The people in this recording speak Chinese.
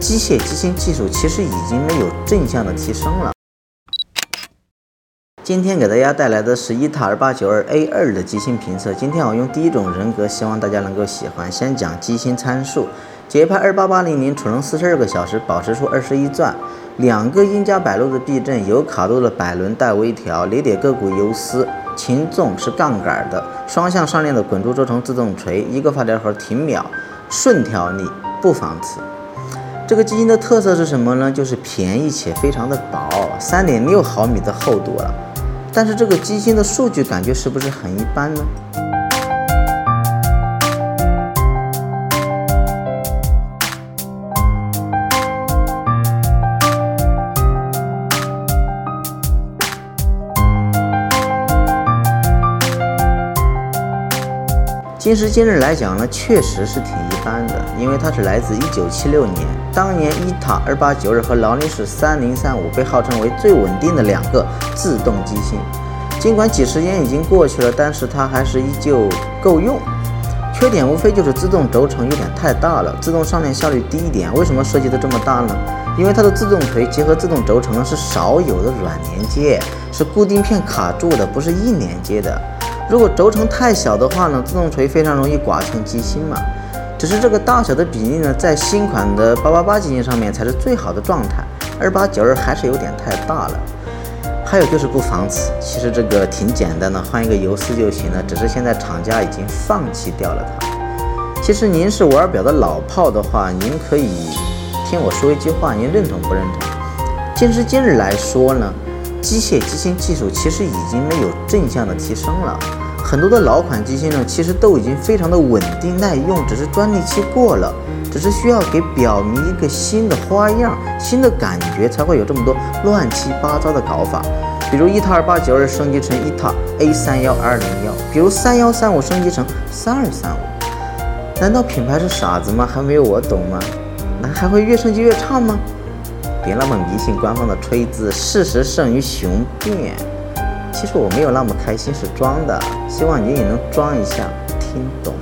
机械机芯技术其实已经没有正向的提升了。今天给大家带来的是伊塔二八九二 A 二的机芯评测。今天我用第一种人格，希望大家能够喜欢。先讲机芯参数：节拍二八八零零，储能四十二个小时，保持数二十一转，两个英加百路的避震，有卡度的百轮带微调，离点个股游丝，擒纵是杠杆的，双向上链的滚珠轴承自动锤，一个发条盒停秒，顺调力，不防磁。这个机芯的特色是什么呢？就是便宜且非常的薄，三点六毫米的厚度了。但是这个机芯的数据感觉是不是很一般呢？今时今日来讲呢，确实是挺一般的，因为它是来自一九七六年，当年伊塔二八九二和劳力士三零三五被号称为最稳定的两个自动机芯。尽管几十年已经过去了，但是它还是依旧够用。缺点无非就是自动轴承有点太大了，自动上链效率低一点。为什么设计的这么大呢？因为它的自动锤结合自动轴承呢是少有的软连接，是固定片卡住的，不是硬连接的。如果轴承太小的话呢，自动锤非常容易剐蹭机芯嘛。只是这个大小的比例呢，在新款的八八八机芯上面才是最好的状态，二八九二还是有点太大了。还有就是不防磁，其实这个挺简单的，换一个游丝就行了。只是现在厂家已经放弃掉了它。其实您是玩表的老炮的话，您可以听我说一句话，您认同不认同？今时今日来说呢，机械机芯技术其实已经没有正向的提升了。很多的老款机芯呢，其实都已经非常的稳定耐用，只是专利期过了，只是需要给表明一个新的花样、新的感觉，才会有这么多乱七八糟的搞法。比如伊塔二八九二升级成伊塔 A 三幺二零幺，比如三幺三五升级成三二三五。难道品牌是傻子吗？还没有我懂吗？那还会越升级越差吗？别那么迷信官方的吹字，事实胜于雄辩。其实我没有那么开心，是装的。希望你也能装一下，听懂。